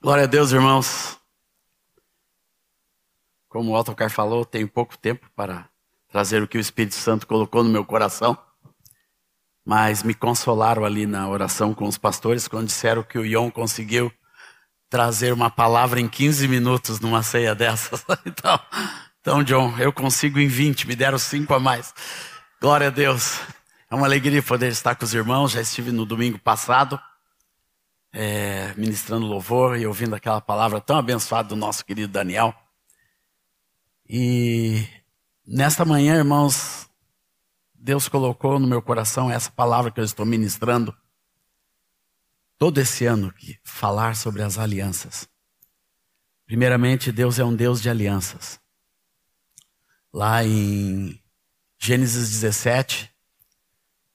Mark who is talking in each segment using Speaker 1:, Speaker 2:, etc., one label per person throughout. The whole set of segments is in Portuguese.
Speaker 1: Glória a Deus, irmãos. Como o Autocar falou, tenho pouco tempo para trazer o que o Espírito Santo colocou no meu coração. Mas me consolaram ali na oração com os pastores quando disseram que o Ion conseguiu trazer uma palavra em 15 minutos numa ceia dessas. Então, então, John, eu consigo em 20, me deram cinco a mais. Glória a Deus. É uma alegria poder estar com os irmãos. Já estive no domingo passado, é, ministrando louvor e ouvindo aquela palavra tão abençoada do nosso querido Daniel. E nesta manhã, irmãos, Deus colocou no meu coração essa palavra que eu estou ministrando todo esse ano que falar sobre as alianças. Primeiramente, Deus é um Deus de alianças. Lá em Gênesis 17,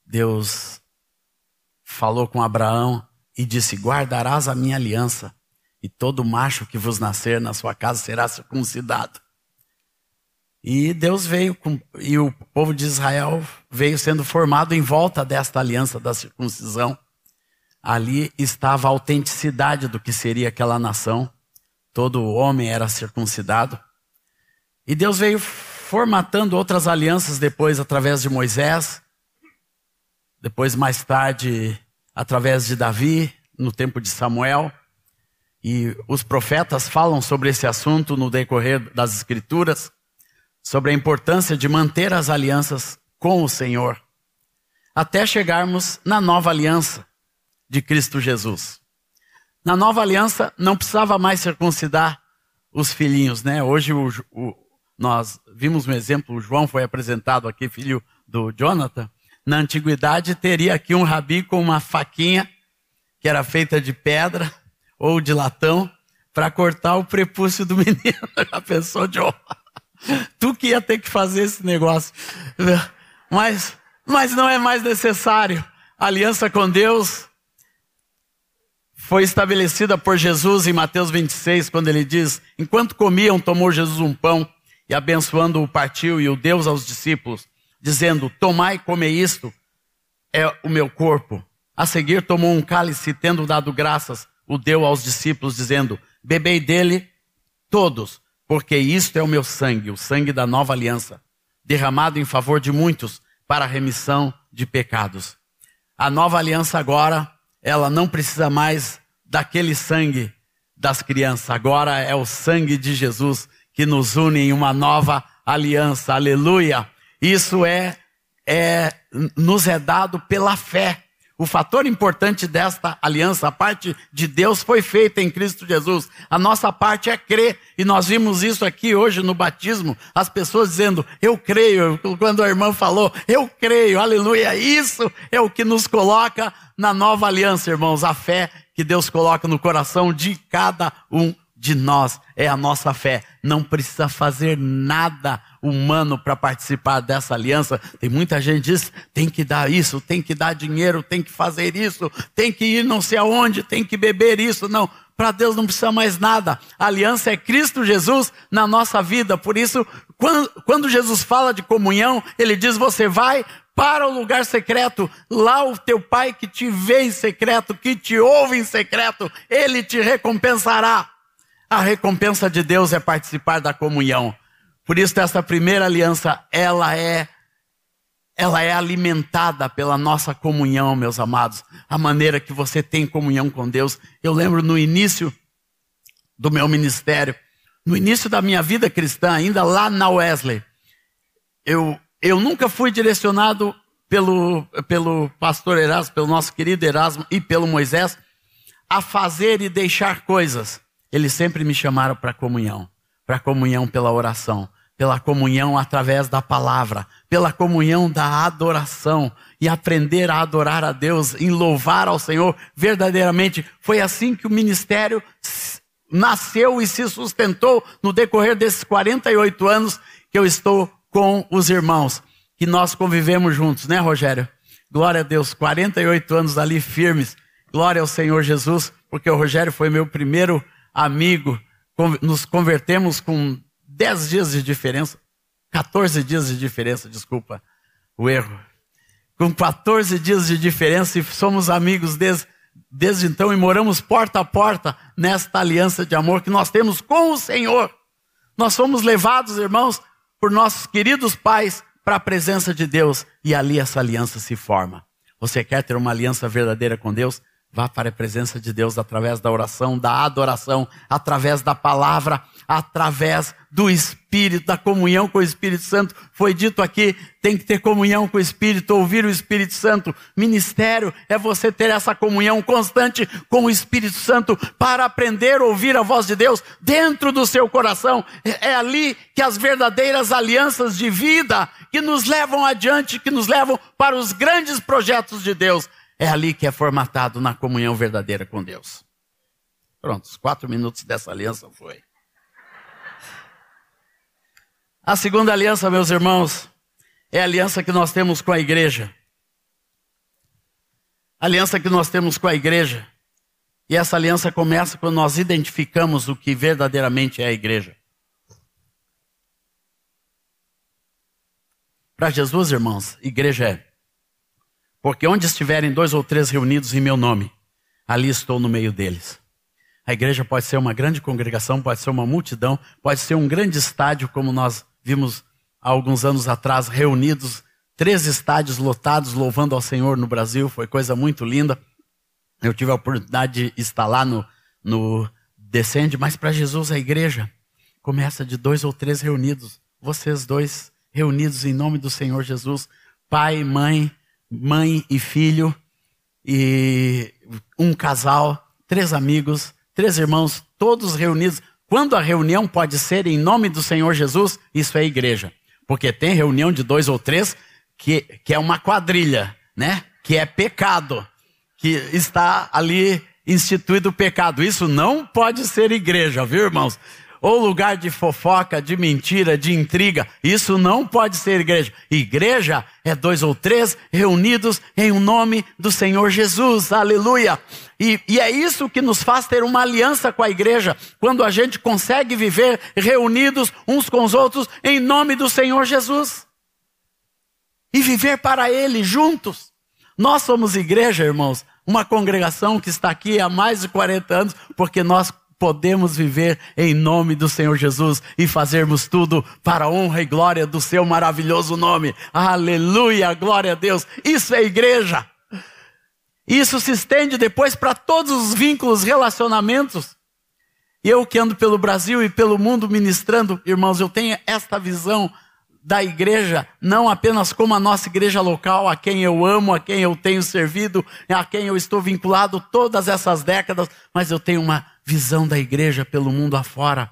Speaker 1: Deus falou com Abraão e disse: Guardarás a minha aliança, e todo macho que vos nascer na sua casa será circuncidado. E Deus veio, com, e o povo de Israel veio sendo formado em volta desta aliança da circuncisão. Ali estava a autenticidade do que seria aquela nação. Todo homem era circuncidado. E Deus veio formatando outras alianças depois através de Moisés, depois mais tarde através de Davi, no tempo de Samuel. E os profetas falam sobre esse assunto no decorrer das Escrituras sobre a importância de manter as alianças com o Senhor, até chegarmos na nova aliança de Cristo Jesus. Na nova aliança não precisava mais circuncidar os filhinhos, né? Hoje o, o, nós vimos um exemplo, o João foi apresentado aqui, filho do Jonathan. Na antiguidade teria aqui um rabi com uma faquinha que era feita de pedra ou de latão para cortar o prepúcio do menino. Já pensou, João? Tu que ia ter que fazer esse negócio. Mas, mas não é mais necessário. A aliança com Deus foi estabelecida por Jesus em Mateus 26, quando ele diz: Enquanto comiam, tomou Jesus um pão e abençoando o partiu e o Deus aos discípulos, dizendo: Tomai e comei isto, é o meu corpo. A seguir tomou um cálice, tendo dado graças, o deu aos discípulos, dizendo: Bebei dele todos porque isto é o meu sangue, o sangue da nova aliança, derramado em favor de muitos para a remissão de pecados. A nova aliança agora, ela não precisa mais daquele sangue das crianças, agora é o sangue de Jesus que nos une em uma nova aliança. Aleluia! Isso é é nos é dado pela fé. O fator importante desta aliança, a parte de Deus foi feita em Cristo Jesus. A nossa parte é crer. E nós vimos isso aqui hoje no batismo. As pessoas dizendo, eu creio. Quando a irmã falou, eu creio, aleluia. Isso é o que nos coloca na nova aliança, irmãos. A fé que Deus coloca no coração de cada um de nós é a nossa fé. Não precisa fazer nada humano para participar dessa aliança. Tem muita gente que diz: tem que dar isso, tem que dar dinheiro, tem que fazer isso, tem que ir não sei aonde, tem que beber isso. Não, para Deus não precisa mais nada. A aliança é Cristo Jesus na nossa vida. Por isso, quando, quando Jesus fala de comunhão, ele diz: você vai para o lugar secreto, lá o teu pai que te vê em secreto, que te ouve em secreto, ele te recompensará. A recompensa de Deus é participar da comunhão. Por isso essa primeira aliança, ela é ela é alimentada pela nossa comunhão, meus amados. A maneira que você tem comunhão com Deus. Eu lembro no início do meu ministério, no início da minha vida cristã, ainda lá na Wesley, eu, eu nunca fui direcionado pelo, pelo pastor Erasmo, pelo nosso querido Erasmo e pelo Moisés, a fazer e deixar coisas. Eles sempre me chamaram para comunhão, para comunhão pela oração, pela comunhão através da palavra, pela comunhão da adoração e aprender a adorar a Deus, em louvar ao Senhor verdadeiramente. Foi assim que o ministério nasceu e se sustentou no decorrer desses 48 anos que eu estou com os irmãos, que nós convivemos juntos, né, Rogério? Glória a Deus, 48 anos ali firmes. Glória ao Senhor Jesus, porque o Rogério foi meu primeiro amigo, nos convertemos com 10 dias de diferença, 14 dias de diferença, desculpa o erro. Com 14 dias de diferença e somos amigos desde, desde então e moramos porta a porta nesta aliança de amor que nós temos com o Senhor. Nós fomos levados, irmãos, por nossos queridos pais para a presença de Deus e ali essa aliança se forma. Você quer ter uma aliança verdadeira com Deus? Vá para a presença de Deus através da oração, da adoração, através da palavra, através do Espírito, da comunhão com o Espírito Santo. Foi dito aqui, tem que ter comunhão com o Espírito, ouvir o Espírito Santo. Ministério é você ter essa comunhão constante com o Espírito Santo para aprender a ouvir a voz de Deus dentro do seu coração. É, é ali que as verdadeiras alianças de vida que nos levam adiante, que nos levam para os grandes projetos de Deus é ali que é formatado na comunhão verdadeira com Deus. Pronto, os quatro minutos dessa aliança foi. A segunda aliança, meus irmãos, é a aliança que nós temos com a igreja. A aliança que nós temos com a igreja. E essa aliança começa quando nós identificamos o que verdadeiramente é a igreja. Para Jesus, irmãos, igreja é porque onde estiverem dois ou três reunidos em meu nome, ali estou no meio deles. A igreja pode ser uma grande congregação, pode ser uma multidão, pode ser um grande estádio, como nós vimos há alguns anos atrás, reunidos, três estádios lotados, louvando ao Senhor no Brasil, foi coisa muito linda. Eu tive a oportunidade de estar lá no, no Descende, mas para Jesus a igreja começa de dois ou três reunidos, vocês dois reunidos em nome do Senhor Jesus, pai, mãe, mãe e filho, e um casal, três amigos, três irmãos, todos reunidos. Quando a reunião pode ser em nome do Senhor Jesus, isso é igreja. Porque tem reunião de dois ou três que, que é uma quadrilha, né? Que é pecado, que está ali instituído o pecado. Isso não pode ser igreja, viu, irmãos? Ou lugar de fofoca, de mentira, de intriga. Isso não pode ser igreja. Igreja é dois ou três reunidos em um nome do Senhor Jesus. Aleluia. E, e, é isso que nos faz ter uma aliança com a igreja, quando a gente consegue viver reunidos uns com os outros em nome do Senhor Jesus. E viver para Ele juntos. Nós somos igreja, irmãos, uma congregação que está aqui há mais de 40 anos, porque nós podemos viver em nome do Senhor Jesus e fazermos tudo para a honra e glória do seu maravilhoso nome. Aleluia, glória a Deus. Isso é igreja. Isso se estende depois para todos os vínculos, relacionamentos. Eu que ando pelo Brasil e pelo mundo ministrando, irmãos, eu tenho esta visão da igreja, não apenas como a nossa igreja local, a quem eu amo, a quem eu tenho servido, a quem eu estou vinculado todas essas décadas, mas eu tenho uma visão da igreja pelo mundo afora.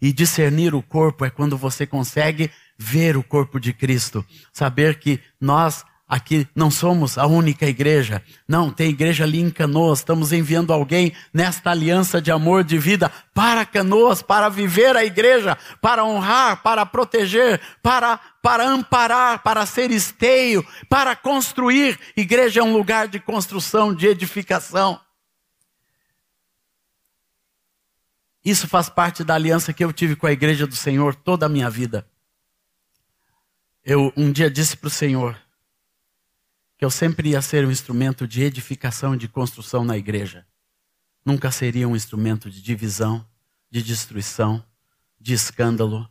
Speaker 1: E discernir o corpo é quando você consegue ver o corpo de Cristo, saber que nós Aqui não somos a única igreja. Não, tem igreja ali em Canoas. Estamos enviando alguém nesta aliança de amor de vida para Canoas, para viver a igreja, para honrar, para proteger, para, para amparar, para ser esteio, para construir. Igreja é um lugar de construção, de edificação. Isso faz parte da aliança que eu tive com a igreja do Senhor toda a minha vida. Eu um dia disse para o Senhor, que eu sempre ia ser um instrumento de edificação e de construção na igreja. Nunca seria um instrumento de divisão, de destruição, de escândalo,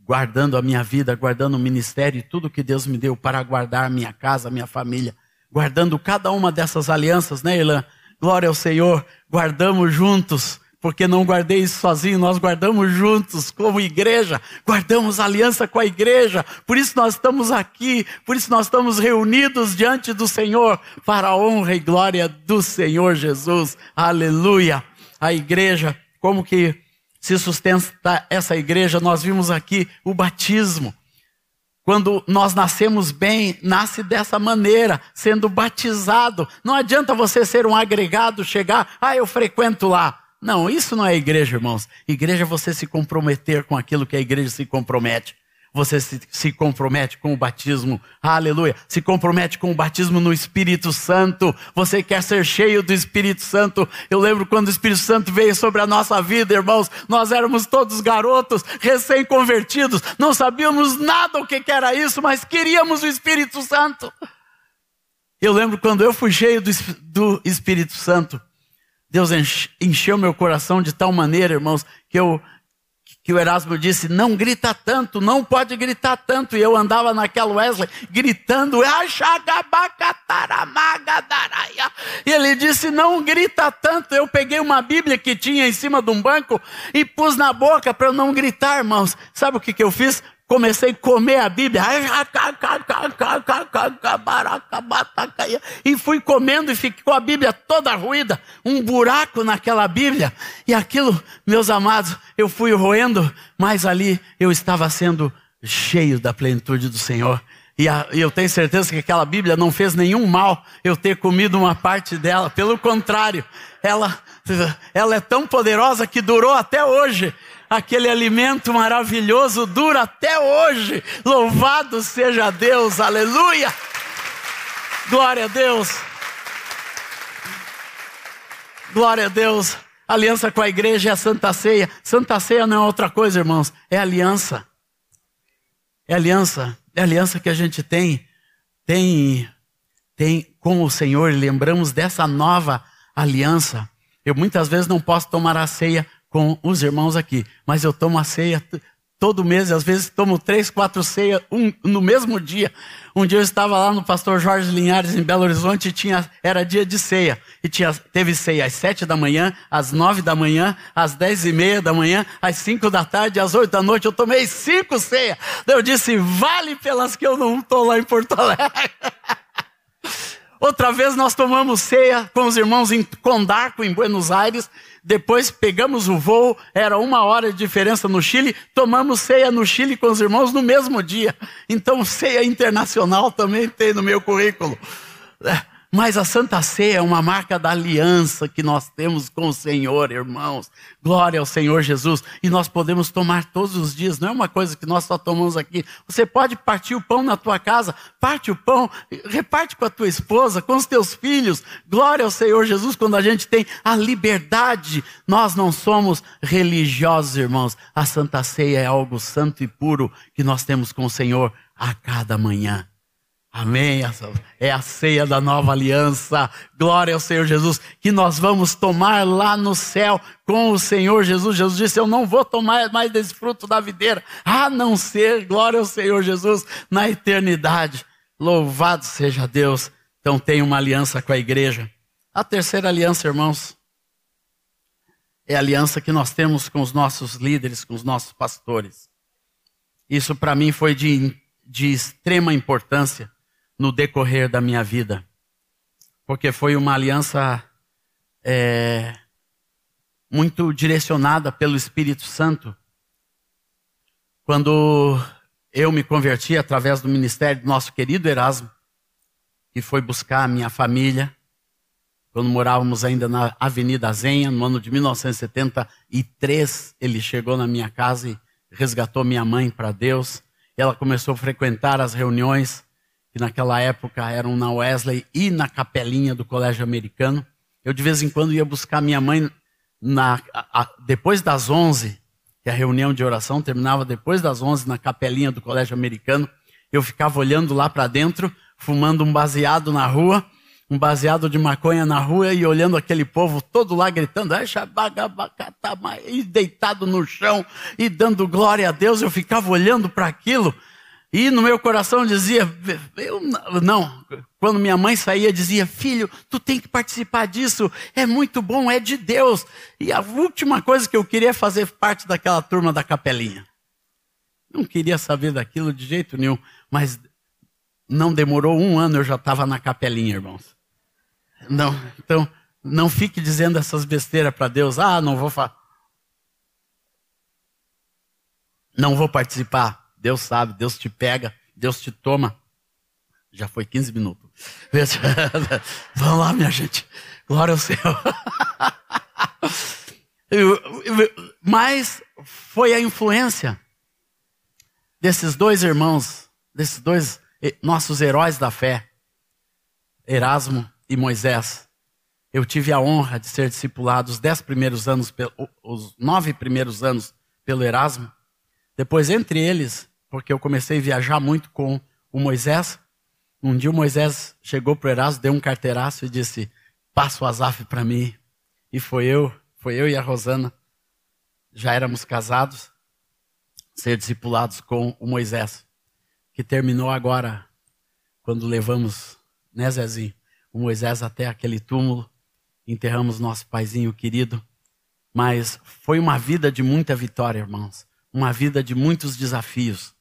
Speaker 1: guardando a minha vida, guardando o ministério e tudo que Deus me deu para guardar minha casa, minha família, guardando cada uma dessas alianças, né, Ilan? Glória ao Senhor, guardamos juntos porque não guardei isso sozinho, nós guardamos juntos, como igreja, guardamos aliança com a igreja, por isso nós estamos aqui, por isso nós estamos reunidos diante do Senhor, para a honra e glória do Senhor Jesus, aleluia. A igreja, como que se sustenta essa igreja, nós vimos aqui o batismo. Quando nós nascemos bem, nasce dessa maneira, sendo batizado. Não adianta você ser um agregado, chegar, ah, eu frequento lá. Não, isso não é igreja, irmãos. Igreja é você se comprometer com aquilo que a igreja se compromete. Você se, se, compromete com o batismo, aleluia. Se compromete com o batismo no Espírito Santo. Você quer ser cheio do Espírito Santo. Eu lembro quando o Espírito Santo veio sobre a nossa vida, irmãos. Nós éramos todos garotos, recém-convertidos. Não sabíamos nada o que era isso, mas queríamos o Espírito Santo. Eu lembro quando eu fui cheio do, do Espírito Santo. Deus encheu meu coração de tal maneira, irmãos, que eu que o Erasmo disse: não grita tanto, não pode gritar tanto. E eu andava naquela Wesley gritando, e ele disse: não grita tanto. Eu peguei uma Bíblia que tinha em cima de um banco e pus na boca para eu não gritar, irmãos. Sabe o que, que eu fiz? Comecei a comer a Bíblia e fui comendo e ficou a Bíblia toda ruída, um buraco naquela Bíblia. E aquilo, meus amados, eu fui roendo, mas ali eu estava sendo cheio da plenitude do Senhor. E, eu tenho certeza que aquela Bíblia não fez nenhum mal eu ter comido uma parte dela. Pelo contrário, ela, ela é tão poderosa que durou até hoje aquele alimento maravilhoso dura até hoje. Louvado seja Deus, aleluia! Glória a Deus. Glória a Deus. Aliança com a igreja é a Santa Ceia. Santa Ceia não é outra coisa, irmãos, é aliança. É aliança, é aliança que a gente tem, tem, tem com o Senhor. Lembramos dessa nova aliança. Eu muitas vezes não posso tomar a ceia com os irmãos aqui, mas eu tomo a ceia todo mês, às vezes tomo três, quatro ceias um, no mesmo dia. Um dia eu estava lá no pastor Jorge Linhares, em Belo Horizonte, e tinha, era dia de ceia. E tinha, teve ceia às sete da manhã, às nove da manhã, às dez e meia da manhã, às cinco da tarde, às oito da noite. Eu tomei cinco ceias. Eu disse, vale pelas que eu não estou lá em Porto Alegre. Outra vez nós tomamos ceia com os irmãos em Condarco, em Buenos Aires. Depois pegamos o voo, era uma hora de diferença no Chile. Tomamos ceia no Chile com os irmãos no mesmo dia. Então, ceia internacional também tem no meu currículo. Mas a Santa Ceia é uma marca da aliança que nós temos com o Senhor, irmãos. Glória ao Senhor Jesus. E nós podemos tomar todos os dias, não é uma coisa que nós só tomamos aqui. Você pode partir o pão na tua casa, parte o pão, reparte com a tua esposa, com os teus filhos. Glória ao Senhor Jesus quando a gente tem a liberdade. Nós não somos religiosos, irmãos. A Santa Ceia é algo santo e puro que nós temos com o Senhor a cada manhã. Amém. É a ceia da nova aliança. Glória ao Senhor Jesus. Que nós vamos tomar lá no céu com o Senhor Jesus. Jesus disse: Eu não vou tomar mais desse fruto da videira, a não ser, glória ao Senhor Jesus, na eternidade. Louvado seja Deus. Então tem uma aliança com a igreja. A terceira aliança, irmãos, é a aliança que nós temos com os nossos líderes, com os nossos pastores. Isso para mim foi de, de extrema importância no decorrer da minha vida. Porque foi uma aliança é, muito direcionada pelo Espírito Santo. Quando eu me converti através do ministério do nosso querido Erasmo, que foi buscar a minha família, quando morávamos ainda na Avenida Zenha, no ano de 1973, ele chegou na minha casa e resgatou minha mãe para Deus. Ela começou a frequentar as reuniões que naquela época eram na Wesley e na capelinha do colégio americano. Eu de vez em quando ia buscar minha mãe na, a, a, depois das 11, que a reunião de oração terminava depois das 11 na capelinha do colégio americano. Eu ficava olhando lá para dentro, fumando um baseado na rua, um baseado de maconha na rua e olhando aquele povo todo lá gritando, e deitado no chão e dando glória a Deus. Eu ficava olhando para aquilo e no meu coração dizia, eu não. Quando minha mãe saía, dizia, filho, tu tem que participar disso, é muito bom, é de Deus. E a última coisa que eu queria é fazer parte daquela turma da capelinha. Não queria saber daquilo de jeito nenhum, mas não demorou um ano, eu já estava na capelinha, irmãos. Não, então, não fique dizendo essas besteiras para Deus, ah, não vou. Não vou participar. Deus sabe, Deus te pega, Deus te toma. Já foi 15 minutos. Vamos lá, minha gente. Glória ao Senhor. Mas foi a influência desses dois irmãos, desses dois eh, nossos heróis da fé, Erasmo e Moisés. Eu tive a honra de ser discipulado os dez primeiros anos, os nove primeiros anos pelo Erasmo. Depois, entre eles, porque eu comecei a viajar muito com o Moisés. Um dia o Moisés chegou para o Erasmo, deu um carteiraço e disse: Passa o Azaf para mim. E foi eu, foi eu e a Rosana, já éramos casados, ser discipulados com o Moisés, que terminou agora, quando levamos, né, Zezinho, o Moisés até aquele túmulo, enterramos nosso paizinho querido. Mas foi uma vida de muita vitória, irmãos. Uma vida de muitos desafios.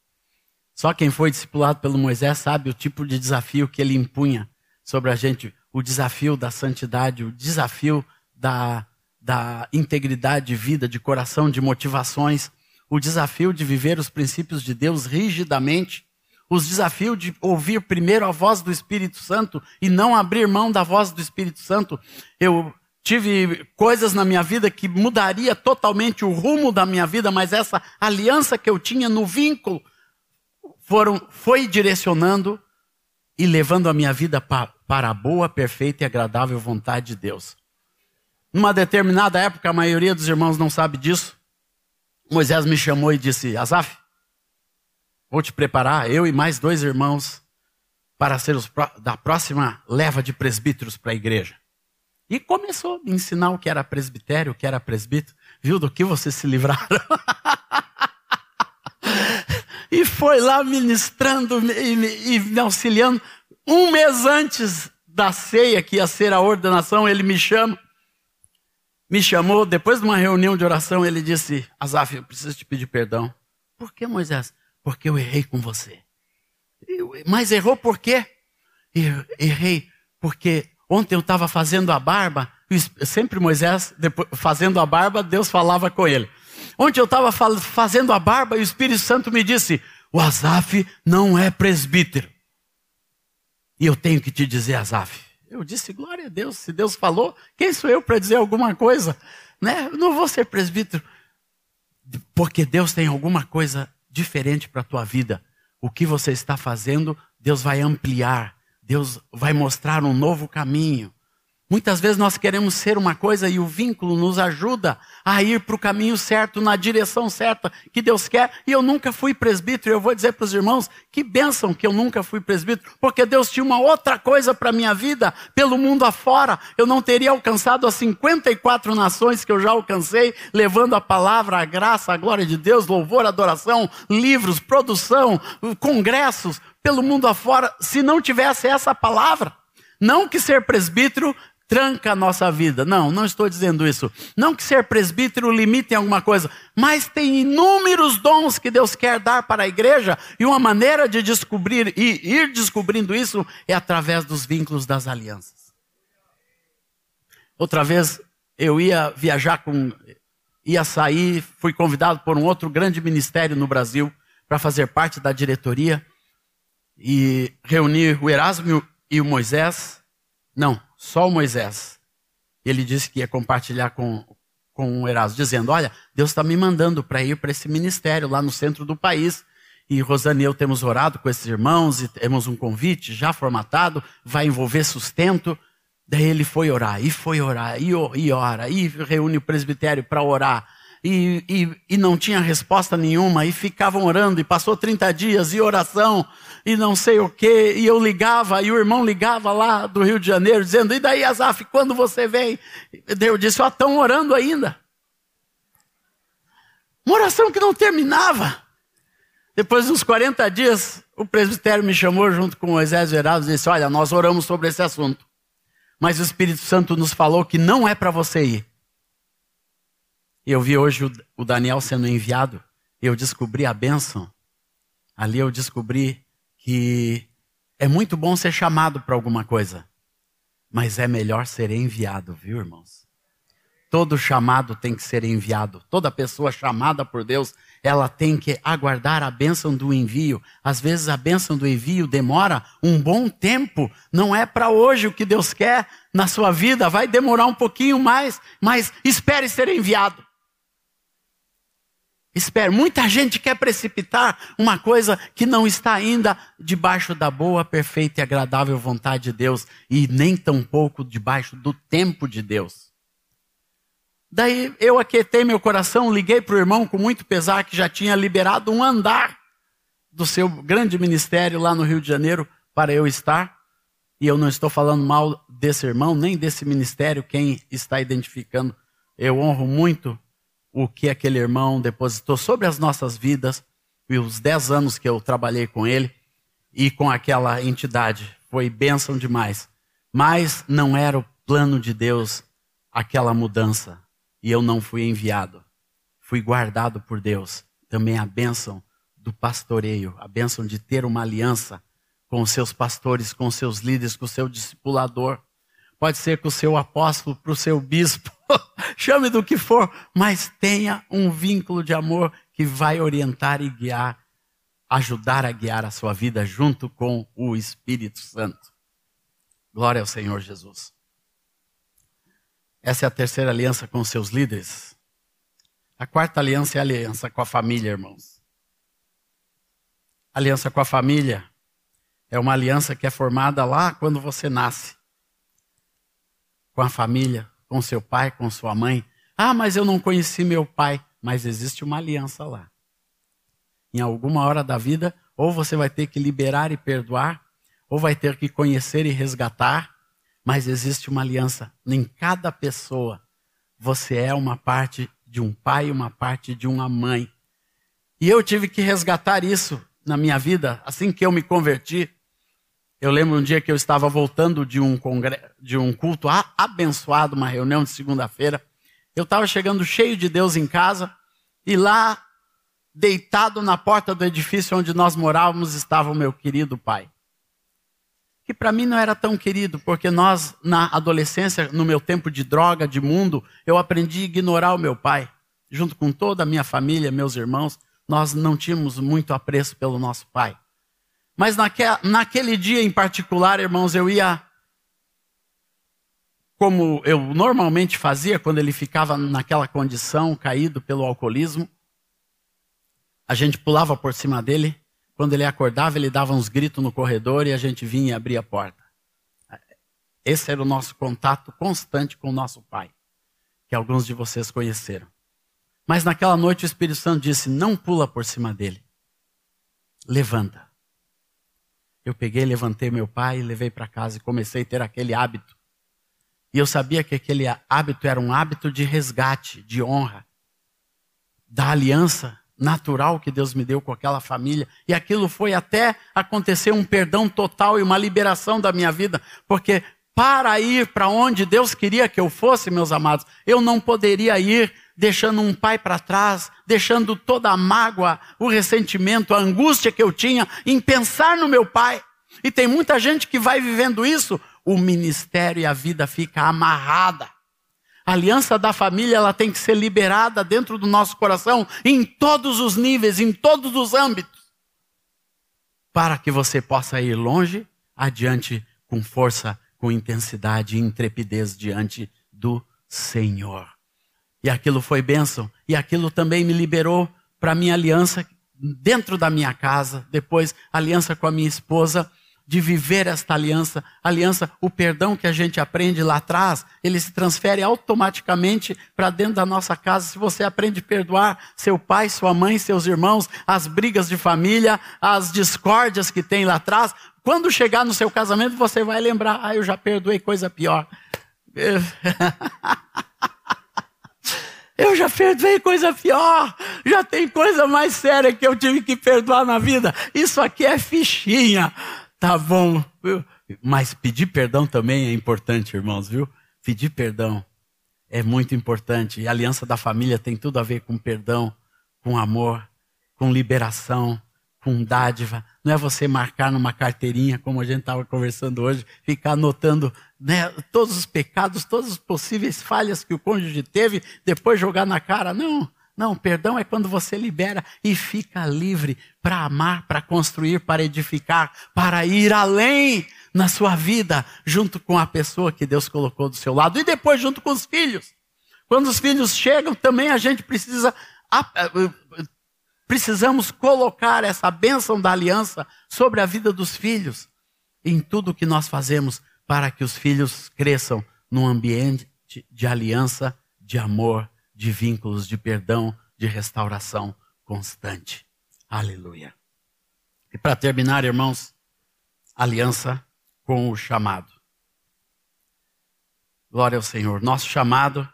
Speaker 1: Só quem foi discipulado pelo Moisés sabe o tipo de desafio que ele impunha sobre a gente. O desafio da santidade, o desafio da, da integridade de vida, de coração, de motivações. O desafio de viver os princípios de Deus rigidamente. Os desafios de ouvir primeiro a voz do Espírito Santo e não abrir mão da voz do Espírito Santo. Eu tive coisas na minha vida que mudaria totalmente o rumo da minha vida, mas essa aliança que eu tinha no vínculo foram, foi direcionando e levando a minha vida pa, para a boa, perfeita e agradável vontade de Deus. Numa determinada época, a maioria dos irmãos não sabe disso. Moisés me chamou e disse: Azaf, vou te preparar, eu e mais dois irmãos, para ser os da próxima leva de presbíteros para a igreja. E começou a me ensinar o que era presbitério, o que era presbítero. Viu do que vocês se livraram? e foi lá ministrando e, e me auxiliando. Um mês antes da ceia, que ia ser a ordenação, ele me chama. Me chamou, depois de uma reunião de oração, ele disse: Azaf, eu preciso te pedir perdão. Por que, Moisés? Porque eu errei com você. Eu, mas errou por quê? Eu errei porque Ontem eu estava fazendo a barba, sempre Moisés, depois, fazendo a barba, Deus falava com ele. Ontem eu estava fazendo a barba e o Espírito Santo me disse: O Azaf não é presbítero. E eu tenho que te dizer, Azaf. Eu disse: Glória a Deus, se Deus falou, quem sou eu para dizer alguma coisa? Né? Eu não vou ser presbítero. Porque Deus tem alguma coisa diferente para a tua vida. O que você está fazendo, Deus vai ampliar Deus vai mostrar um novo caminho. Muitas vezes nós queremos ser uma coisa e o vínculo nos ajuda a ir para o caminho certo, na direção certa que Deus quer. E eu nunca fui presbítero. Eu vou dizer para os irmãos que bênção que eu nunca fui presbítero, porque Deus tinha uma outra coisa para a minha vida, pelo mundo afora. Eu não teria alcançado as 54 nações que eu já alcancei, levando a palavra, a graça, a glória de Deus, louvor, adoração, livros, produção, congressos, pelo mundo afora, se não tivesse essa palavra. Não que ser presbítero tranca a nossa vida. Não, não estou dizendo isso. Não que ser presbítero limite em alguma coisa, mas tem inúmeros dons que Deus quer dar para a igreja, e uma maneira de descobrir e ir descobrindo isso é através dos vínculos das alianças. Outra vez eu ia viajar com ia sair, fui convidado por um outro grande ministério no Brasil para fazer parte da diretoria e reunir o Erasmo e o Moisés. Não, só o Moisés. Ele disse que ia compartilhar com, com o Erasmo, dizendo: Olha, Deus está me mandando para ir para esse ministério lá no centro do país. E Rosane e eu temos orado com esses irmãos e temos um convite já formatado, vai envolver sustento. Daí ele foi orar, e foi orar, e, e ora, e reúne o presbitério para orar e, e, e, não tinha resposta nenhuma, e ficavam orando, e passou 30 dias, e oração, e não sei o que, e eu ligava, e o irmão ligava lá do Rio de Janeiro, dizendo, e daí, Azaf, quando você vem? Eu disse, ó, estão orando ainda. Uma oração que não terminava. Depois de uns 40 dias, o presbitério me chamou junto com Moisés Verados e disse, olha, nós oramos sobre esse assunto, mas o Espírito Santo nos falou que não é para você ir eu vi hoje o Daniel sendo enviado, eu descobri a bênção. Ali eu descobri que é muito bom ser chamado para alguma coisa, mas é melhor ser enviado, viu, irmãos? Todo chamado tem que ser enviado. Toda pessoa chamada por Deus, ela tem que aguardar a bênção do envio. Às vezes a bênção do envio demora um bom tempo. Não é para hoje o que Deus quer na sua vida. Vai demorar um pouquinho mais, mas espere ser enviado. Espera, muita gente quer precipitar uma coisa que não está ainda debaixo da boa, perfeita e agradável vontade de Deus e nem tampouco debaixo do tempo de Deus. Daí eu aquietei meu coração, liguei para o irmão com muito pesar que já tinha liberado um andar do seu grande ministério lá no Rio de Janeiro para eu estar. e eu não estou falando mal desse irmão, nem desse ministério, quem está identificando. Eu honro muito o que aquele irmão depositou sobre as nossas vidas e os dez anos que eu trabalhei com ele e com aquela entidade. Foi bênção demais. Mas não era o plano de Deus aquela mudança. E eu não fui enviado. Fui guardado por Deus. Também a bênção do pastoreio, a bênção de ter uma aliança com os seus pastores, com os seus líderes, com o seu discipulador. Pode ser com o seu apóstolo, para o seu bispo, chame do que for, mas tenha um vínculo de amor que vai orientar e guiar, ajudar a guiar a sua vida junto com o Espírito Santo. Glória ao Senhor Jesus. Essa é a terceira aliança com seus líderes. A quarta aliança é a aliança com a família, irmãos. aliança com a família é uma aliança que é formada lá quando você nasce. Com a família, com seu pai, com sua mãe. Ah, mas eu não conheci meu pai. Mas existe uma aliança lá. Em alguma hora da vida, ou você vai ter que liberar e perdoar, ou vai ter que conhecer e resgatar, mas existe uma aliança em cada pessoa. Você é uma parte de um pai, uma parte de uma mãe. E eu tive que resgatar isso na minha vida, assim que eu me converti. Eu lembro um dia que eu estava voltando de um, congre... de um culto abençoado, uma reunião de segunda-feira. Eu estava chegando cheio de Deus em casa, e lá, deitado na porta do edifício onde nós morávamos, estava o meu querido pai que para mim não era tão querido, porque nós, na adolescência, no meu tempo de droga, de mundo, eu aprendi a ignorar o meu pai. Junto com toda a minha família, meus irmãos, nós não tínhamos muito apreço pelo nosso pai. Mas naquele, naquele dia em particular, irmãos, eu ia, como eu normalmente fazia, quando ele ficava naquela condição, caído pelo alcoolismo, a gente pulava por cima dele quando ele acordava, ele dava uns gritos no corredor e a gente vinha e abria a porta. Esse era o nosso contato constante com o nosso pai, que alguns de vocês conheceram. Mas naquela noite o Espírito Santo disse: Não pula por cima dele. Levanta. Eu peguei, levantei meu pai, levei para casa e comecei a ter aquele hábito. E eu sabia que aquele hábito era um hábito de resgate, de honra, da aliança natural que Deus me deu com aquela família. E aquilo foi até acontecer um perdão total e uma liberação da minha vida, porque para ir para onde Deus queria que eu fosse, meus amados, eu não poderia ir deixando um pai para trás, deixando toda a mágoa, o ressentimento, a angústia que eu tinha em pensar no meu pai. E tem muita gente que vai vivendo isso, o ministério e a vida fica amarrada. A aliança da família ela tem que ser liberada dentro do nosso coração em todos os níveis, em todos os âmbitos, para que você possa ir longe, adiante com força, com intensidade e intrepidez diante do Senhor. E aquilo foi bênção, e aquilo também me liberou para minha aliança dentro da minha casa, depois aliança com a minha esposa de viver esta aliança. Aliança, o perdão que a gente aprende lá atrás, ele se transfere automaticamente para dentro da nossa casa. Se você aprende a perdoar seu pai, sua mãe, seus irmãos, as brigas de família, as discórdias que tem lá atrás, quando chegar no seu casamento, você vai lembrar: ah, eu já perdoei coisa pior. Eu já perdoei coisa pior. Já tem coisa mais séria que eu tive que perdoar na vida. Isso aqui é fichinha. Tá bom. Mas pedir perdão também é importante, irmãos, viu? Pedir perdão é muito importante. E a aliança da família tem tudo a ver com perdão, com amor, com liberação, com dádiva. Não é você marcar numa carteirinha, como a gente estava conversando hoje, ficar anotando né, todos os pecados, todas as possíveis falhas que o cônjuge teve, depois jogar na cara. Não. Não, perdão é quando você libera e fica livre para amar, para construir, para edificar, para ir além na sua vida, junto com a pessoa que Deus colocou do seu lado e depois junto com os filhos. Quando os filhos chegam, também a gente precisa precisamos colocar essa bênção da aliança sobre a vida dos filhos em tudo que nós fazemos para que os filhos cresçam num ambiente de aliança, de amor de vínculos de perdão, de restauração constante. Aleluia. E para terminar, irmãos, aliança com o chamado. Glória ao Senhor. Nosso chamado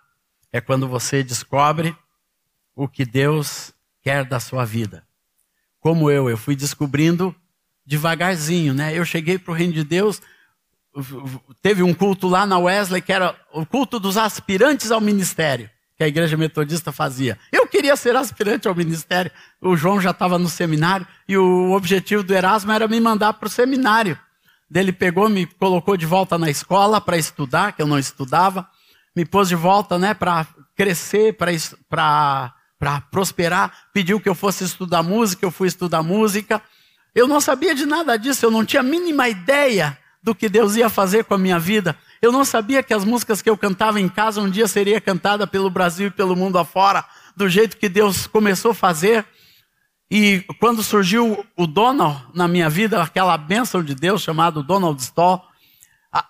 Speaker 1: é quando você descobre o que Deus quer da sua vida. Como eu, eu fui descobrindo devagarzinho, né? Eu cheguei para o reino de Deus, teve um culto lá na Wesley que era o culto dos aspirantes ao ministério, que a igreja metodista fazia. Eu queria ser aspirante ao ministério, o João já estava no seminário e o objetivo do Erasmo era me mandar para o seminário. Ele pegou, me colocou de volta na escola para estudar, que eu não estudava, me pôs de volta, né, para crescer, para prosperar, pediu que eu fosse estudar música, eu fui estudar música. Eu não sabia de nada disso, eu não tinha a mínima ideia do que Deus ia fazer com a minha vida. Eu não sabia que as músicas que eu cantava em casa um dia seria cantada pelo Brasil e pelo mundo afora, do jeito que Deus começou a fazer. E quando surgiu o Donald na minha vida, aquela bênção de Deus chamado Donald Stoll,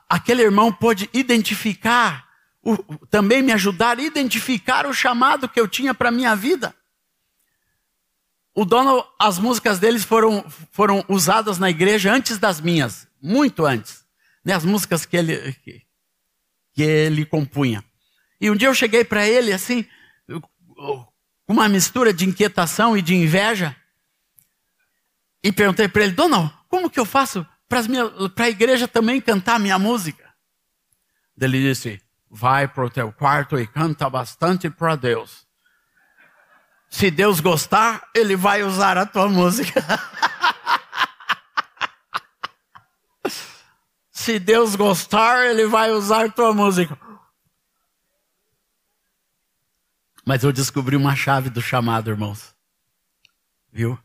Speaker 1: aquele irmão pôde identificar, o, também me ajudar a identificar o chamado que eu tinha para a minha vida. O Donald, as músicas deles foram, foram usadas na igreja antes das minhas, muito antes. Né, as músicas que ele, que, que ele compunha. E um dia eu cheguei para ele assim, uma mistura de inquietação e de inveja. E perguntei para ele, Donald, como que eu faço para a igreja também cantar minha música? Ele disse, vai para o teu quarto e canta bastante para Deus. Se Deus gostar, Ele vai usar a tua música. Se Deus gostar, Ele vai usar a tua música. Mas eu descobri uma chave do chamado, irmãos. Viu?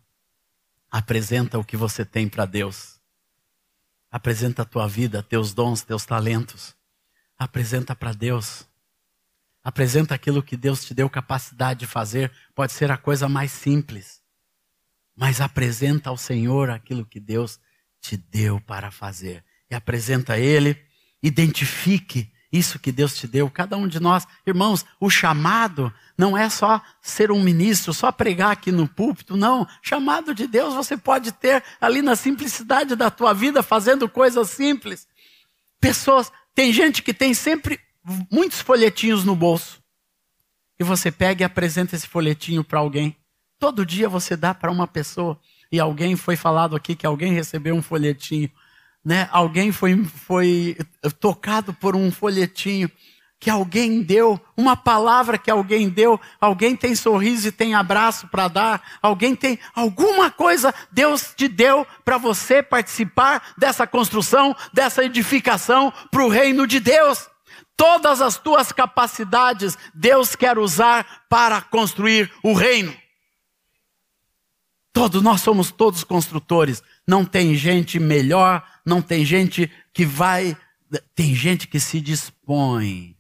Speaker 1: Apresenta o que você tem para Deus. Apresenta a tua vida, teus dons, teus talentos. Apresenta para Deus. Apresenta aquilo que Deus te deu capacidade de fazer. Pode ser a coisa mais simples. Mas apresenta ao Senhor aquilo que Deus te deu para fazer. E apresenta a Ele. Identifique isso que Deus te deu, cada um de nós. Irmãos, o chamado não é só ser um ministro, só pregar aqui no púlpito, não. Chamado de Deus você pode ter ali na simplicidade da tua vida, fazendo coisas simples. Pessoas, tem gente que tem sempre muitos folhetinhos no bolso. E você pega e apresenta esse folhetinho para alguém. Todo dia você dá para uma pessoa. E alguém foi falado aqui que alguém recebeu um folhetinho né, alguém foi, foi tocado por um folhetinho que alguém deu, uma palavra que alguém deu, alguém tem sorriso e tem abraço para dar, alguém tem alguma coisa Deus te deu para você participar dessa construção, dessa edificação para o reino de Deus. Todas as tuas capacidades Deus quer usar para construir o reino. Todos nós somos todos construtores. Não tem gente melhor, não tem gente que vai. Tem gente que se dispõe.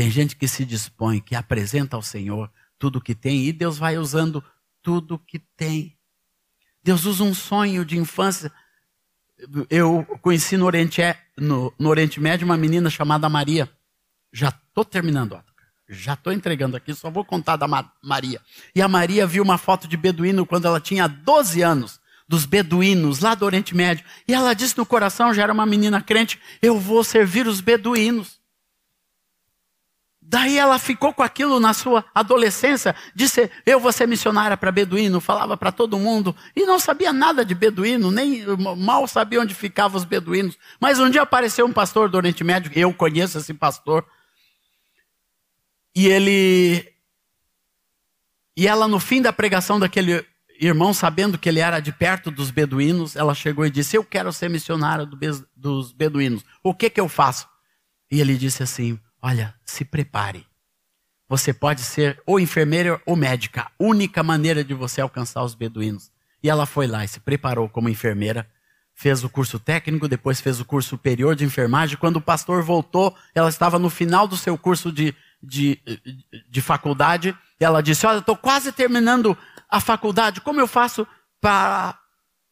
Speaker 1: Tem gente que se dispõe, que apresenta ao Senhor tudo que tem e Deus vai usando tudo que tem. Deus usa um sonho de infância. Eu conheci no Oriente, no, no Oriente Médio uma menina chamada Maria. Já estou terminando, ó. Já estou entregando aqui, só vou contar da Maria. E a Maria viu uma foto de beduíno quando ela tinha 12 anos, dos beduínos, lá do Oriente Médio. E ela disse no coração, já era uma menina crente, eu vou servir os beduínos. Daí ela ficou com aquilo na sua adolescência, disse: Eu vou ser missionária para beduíno, falava para todo mundo, e não sabia nada de beduíno, nem mal sabia onde ficavam os beduínos. Mas um dia apareceu um pastor do Oriente Médio, eu conheço esse pastor, e ele. E ela, no fim da pregação daquele irmão, sabendo que ele era de perto dos beduínos, ela chegou e disse: Eu quero ser missionária do dos beduínos. O que, que eu faço? E ele disse assim: Olha, se prepare. Você pode ser ou enfermeira ou médica. A única maneira de você alcançar os beduínos. E ela foi lá e se preparou como enfermeira fez o curso técnico, depois fez o curso superior de enfermagem. Quando o pastor voltou, ela estava no final do seu curso de, de, de faculdade. Ela disse: Olha, estou quase terminando a faculdade, como eu faço para,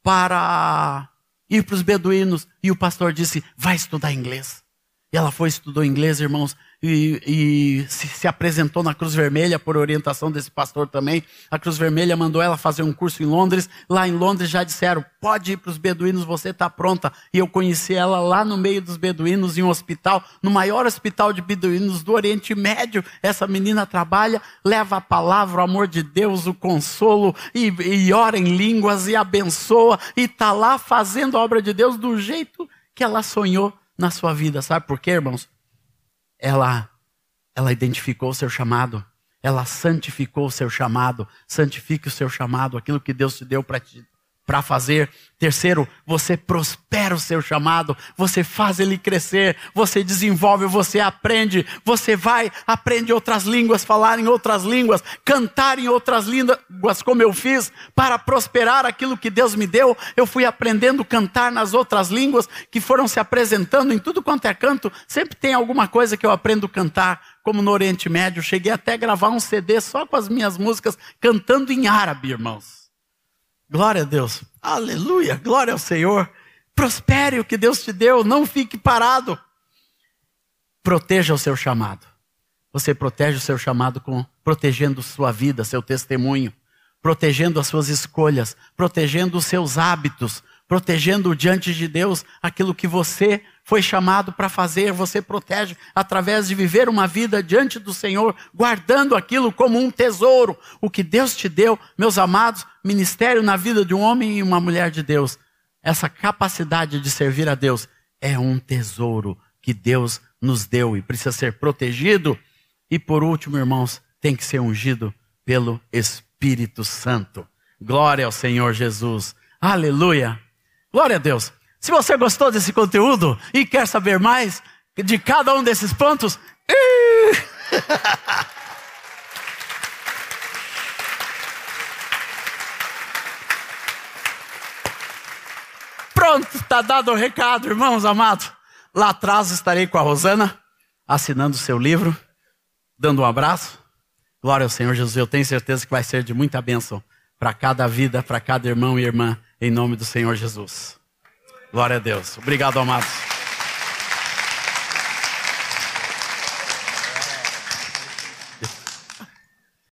Speaker 1: para ir para os beduínos? E o pastor disse: Vai estudar inglês. E ela foi, estudou inglês, irmãos, e, e se, se, apresentou na Cruz Vermelha por orientação desse pastor também. A Cruz Vermelha mandou ela fazer um curso em Londres. Lá em Londres já disseram: pode ir para os beduínos, você está pronta. E eu conheci ela lá no meio dos beduínos, em um hospital, no maior hospital de beduínos do Oriente Médio. Essa menina trabalha, leva a palavra, o amor de Deus, o consolo, e, e ora em línguas, e abençoa, e está lá fazendo a obra de Deus do jeito que ela sonhou na sua vida. Sabe por quê, irmãos? Ela, ela identificou o seu chamado. Ela santificou o seu chamado. Santifique o seu chamado, aquilo que Deus te deu para te para fazer. Terceiro, você prospera o seu chamado, você faz ele crescer, você desenvolve, você aprende, você vai, aprende outras línguas, falar em outras línguas, cantar em outras línguas, como eu fiz, para prosperar aquilo que Deus me deu. Eu fui aprendendo a cantar nas outras línguas que foram se apresentando em tudo quanto é canto. Sempre tem alguma coisa que eu aprendo a cantar, como no Oriente Médio. Cheguei até a gravar um CD só com as minhas músicas cantando em árabe, irmãos. Glória a Deus. Aleluia. Glória ao Senhor. Prospere o que Deus te deu. Não fique parado. Proteja o seu chamado. Você protege o seu chamado com protegendo sua vida, seu testemunho, protegendo as suas escolhas, protegendo os seus hábitos, protegendo diante de Deus aquilo que você foi chamado para fazer, você protege através de viver uma vida diante do Senhor, guardando aquilo como um tesouro. O que Deus te deu, meus amados, ministério na vida de um homem e uma mulher de Deus. Essa capacidade de servir a Deus é um tesouro que Deus nos deu e precisa ser protegido. E por último, irmãos, tem que ser ungido pelo Espírito Santo. Glória ao Senhor Jesus. Aleluia. Glória a Deus. Se você gostou desse conteúdo e quer saber mais de cada um desses pontos, pronto, está dado o recado, irmãos amados. Lá atrás estarei com a Rosana, assinando o seu livro, dando um abraço. Glória ao Senhor Jesus, eu tenho certeza que vai ser de muita bênção para cada vida, para cada irmão e irmã em nome do Senhor Jesus. Glória a Deus. Obrigado, amados.